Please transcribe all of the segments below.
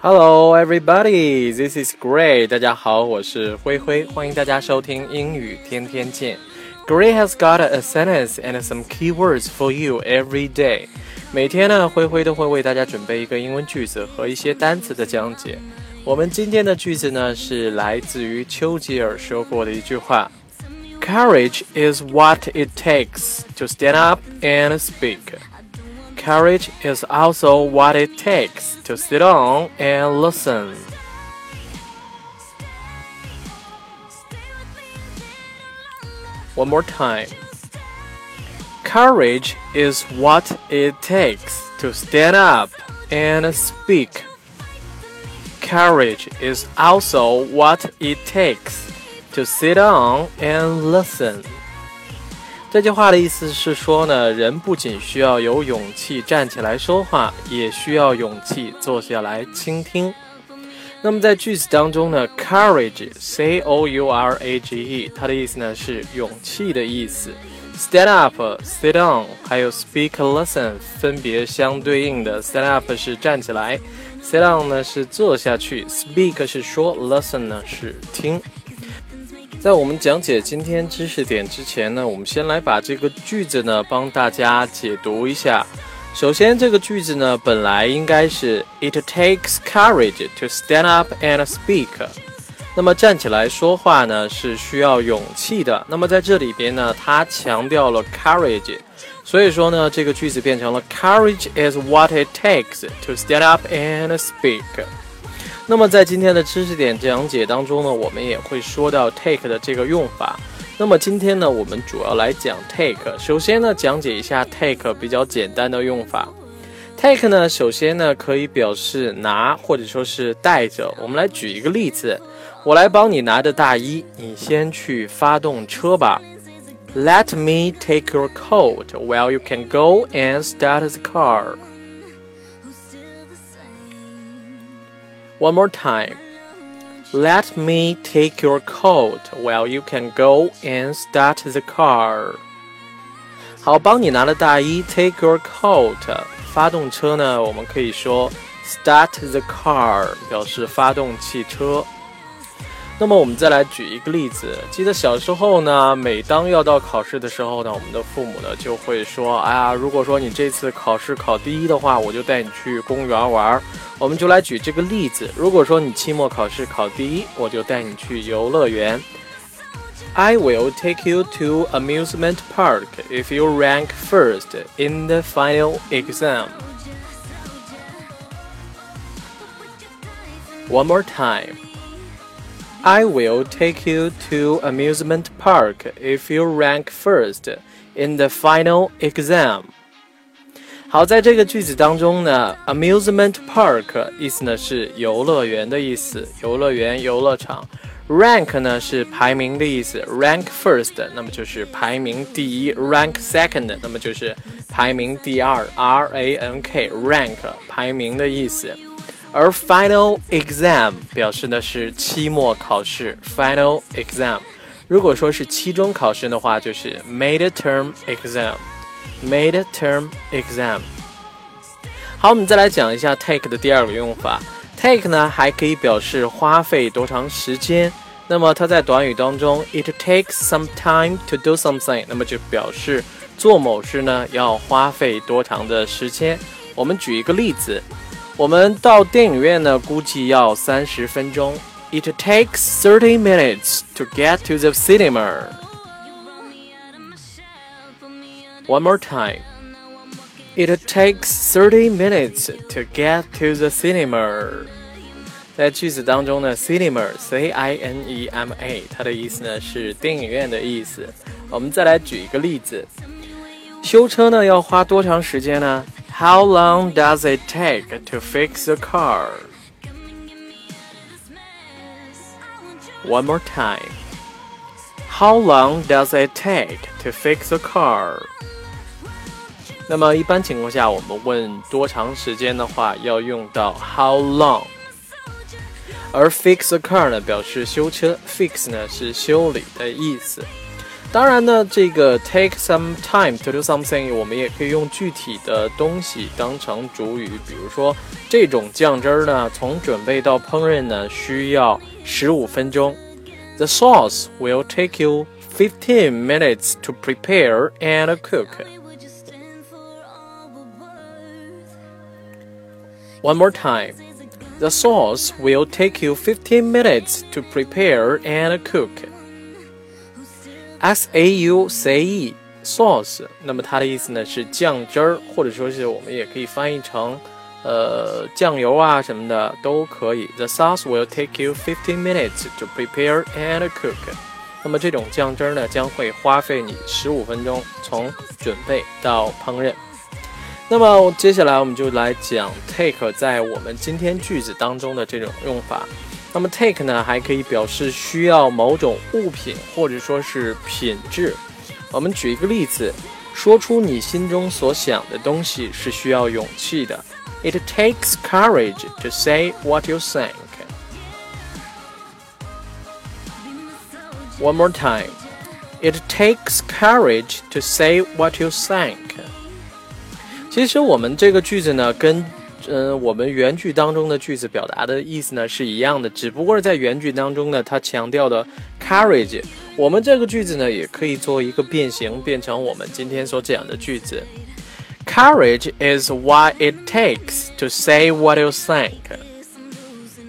Hello, everybody. This is Gray. 大家好，我是灰灰，欢迎大家收听英语天天见。Gray has got a sentence and some keywords for you every day. 每天呢，灰灰都会为大家准备一个英文句子和一些单词的讲解。我们今天的句子呢，是来自于丘吉尔说过的一句话：“Courage is what it takes to stand up and speak.” Courage is also what it takes to sit on and listen. One more time. Courage is what it takes to stand up and speak. Courage is also what it takes to sit on and listen. 这句话的意思是说呢，人不仅需要有勇气站起来说话，也需要勇气坐下来倾听。那么在句子当中呢，courage，c o u r a g e，它的意思呢是勇气的意思。stand up，sit down，还有 speak，listen，分别相对应的。stand up 是站起来，sit down 呢是坐下去，speak 是说，listen 呢是听。在我们讲解今天知识点之前呢，我们先来把这个句子呢帮大家解读一下。首先，这个句子呢本来应该是 It takes courage to stand up and speak。那么站起来说话呢是需要勇气的。那么在这里边呢，它强调了 courage，所以说呢这个句子变成了 Courage is what it takes to stand up and speak。那么在今天的知识点讲解当中呢，我们也会说到 take 的这个用法。那么今天呢，我们主要来讲 take。首先呢，讲解一下 take 比较简单的用法。take 呢，首先呢可以表示拿或者说是带着。我们来举一个例子，我来帮你拿着大衣，你先去发动车吧。Let me take your coat while you can go and start the car. One more time. Let me take your coat while you can go and start the car. 好，帮你拿了大衣，take your coat。发动车呢，我们可以说 start the car，表示发动汽车。 那么我们再来举一个例子，记得小时候呢，每当要到考试的时候呢，我们的父母呢就会说：“哎呀，如果说你这次考试考第一的话，我就带你去公园玩。”我们就来举这个例子，如果说你期末考试考第一，我就带你去游乐园。I will take you to amusement park if you rank first in the final exam. One more time. I will take you to amusement park if you rank first in the final exam. 好，在这个句子当中呢，amusement park 意思呢是游乐园的意思，游乐园、游乐场。rank 呢是排名的意思，rank first 那么就是排名第一，rank second 那么就是排名第二，r a n k rank 排名的意思。 而 final exam 表示的是期末考试，final exam。如果说是期中考试的话，就是 mid-term exam。mid-term exam。好，我们再来讲一下 take 的第二个用法。take 呢还可以表示花费多长时间。那么它在短语当中，it takes some time to do something，那么就表示做某事呢要花费多长的时间。我们举一个例子。我们到电影院呢，估计要三十分钟。It takes thirty minutes to get to the cinema. One more time. It takes thirty minutes to get to the cinema. 在句子当中呢，cinema，c i n e m a，它的意思呢是电影院的意思。我们再来举一个例子，修车呢要花多长时间呢 ？How long does it take to fix a car? One more time. How long does it take to fix a car? 那么一般情况下，我们问多长时间的话，要用到 how long。而 fix a car 呢，表示修车，fix 呢是修理的意思。 当然呢，这个 take some time to do something，我们也可以用具体的东西当成主语，比如说这种酱汁儿呢，从准备到烹饪呢需要十五分钟。The sauce will take you fifteen minutes to prepare and cook. One more time. The sauce will take you fifteen minutes to prepare and cook. S A U C E sauce，那么它的意思呢是酱汁儿，或者说是我们也可以翻译成，呃，酱油啊什么的都可以。The sauce will take you fifteen minutes to prepare and cook。那么这种酱汁儿呢将会花费你十五分钟，从准备到烹饪。那么接下来我们就来讲 take 在我们今天句子当中的这种用法。那么 take 呢，还可以表示需要某种物品或者说是品质。我们举一个例子，说出你心中所想的东西是需要勇气的。It takes courage to say what you think. One more time. It takes courage to say what you think. 其实我们这个句子呢，跟 嗯，我们原句当中的句子表达的意思呢是一样的，只不过是在原句当中呢，它强调的 courage。我们这个句子呢，也可以做一个变形，变成我们今天所讲的句子。Courage is what it takes to say what you think。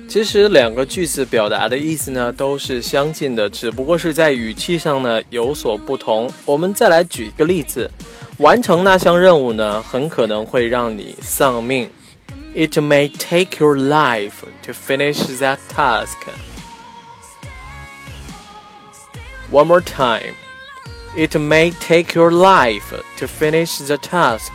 其实两个句子表达的意思呢都是相近的，只不过是在语气上呢有所不同。我们再来举一个例子，完成那项任务呢，很可能会让你丧命。It may take your life to finish that task. One more time. It may take your life to finish the task.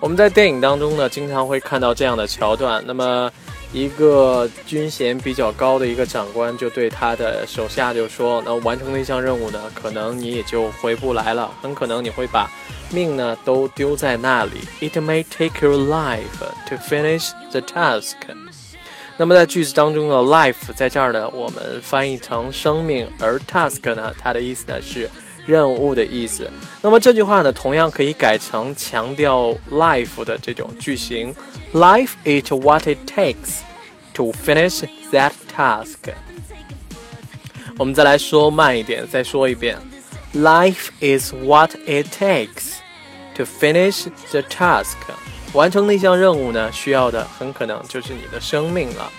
我们在电影当中呢，经常会看到这样的桥段。那么， 一个军衔比较高的一个长官就对他的手下就说：“那完成那项任务呢，可能你也就回不来了，很可能你会把。”命呢都丢在那里。It may take your life to finish the task。那么在句子当中的 life 在这儿呢，我们翻译成生命，而 task 呢，它的意思呢是任务的意思。那么这句话呢，同样可以改成强调 life 的这种句型：Life is what it takes to finish that task。我们再来说慢一点，再说一遍。Life is what it takes to finish the task。完成那项任务呢，需要的很可能就是你的生命了。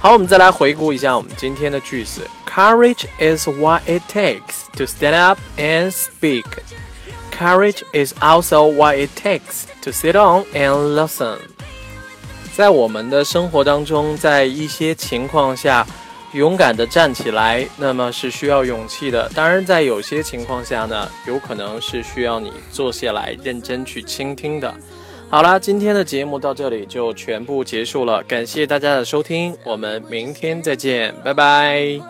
好，我们再来回顾一下我们今天的句子。Courage is what it takes to stand up and speak. Courage is also what it takes to sit on and listen. 在我们的生活当中，在一些情况下。勇敢地站起来，那么是需要勇气的。当然，在有些情况下呢，有可能是需要你坐下来认真去倾听的。好了，今天的节目到这里就全部结束了，感谢大家的收听，我们明天再见，拜拜。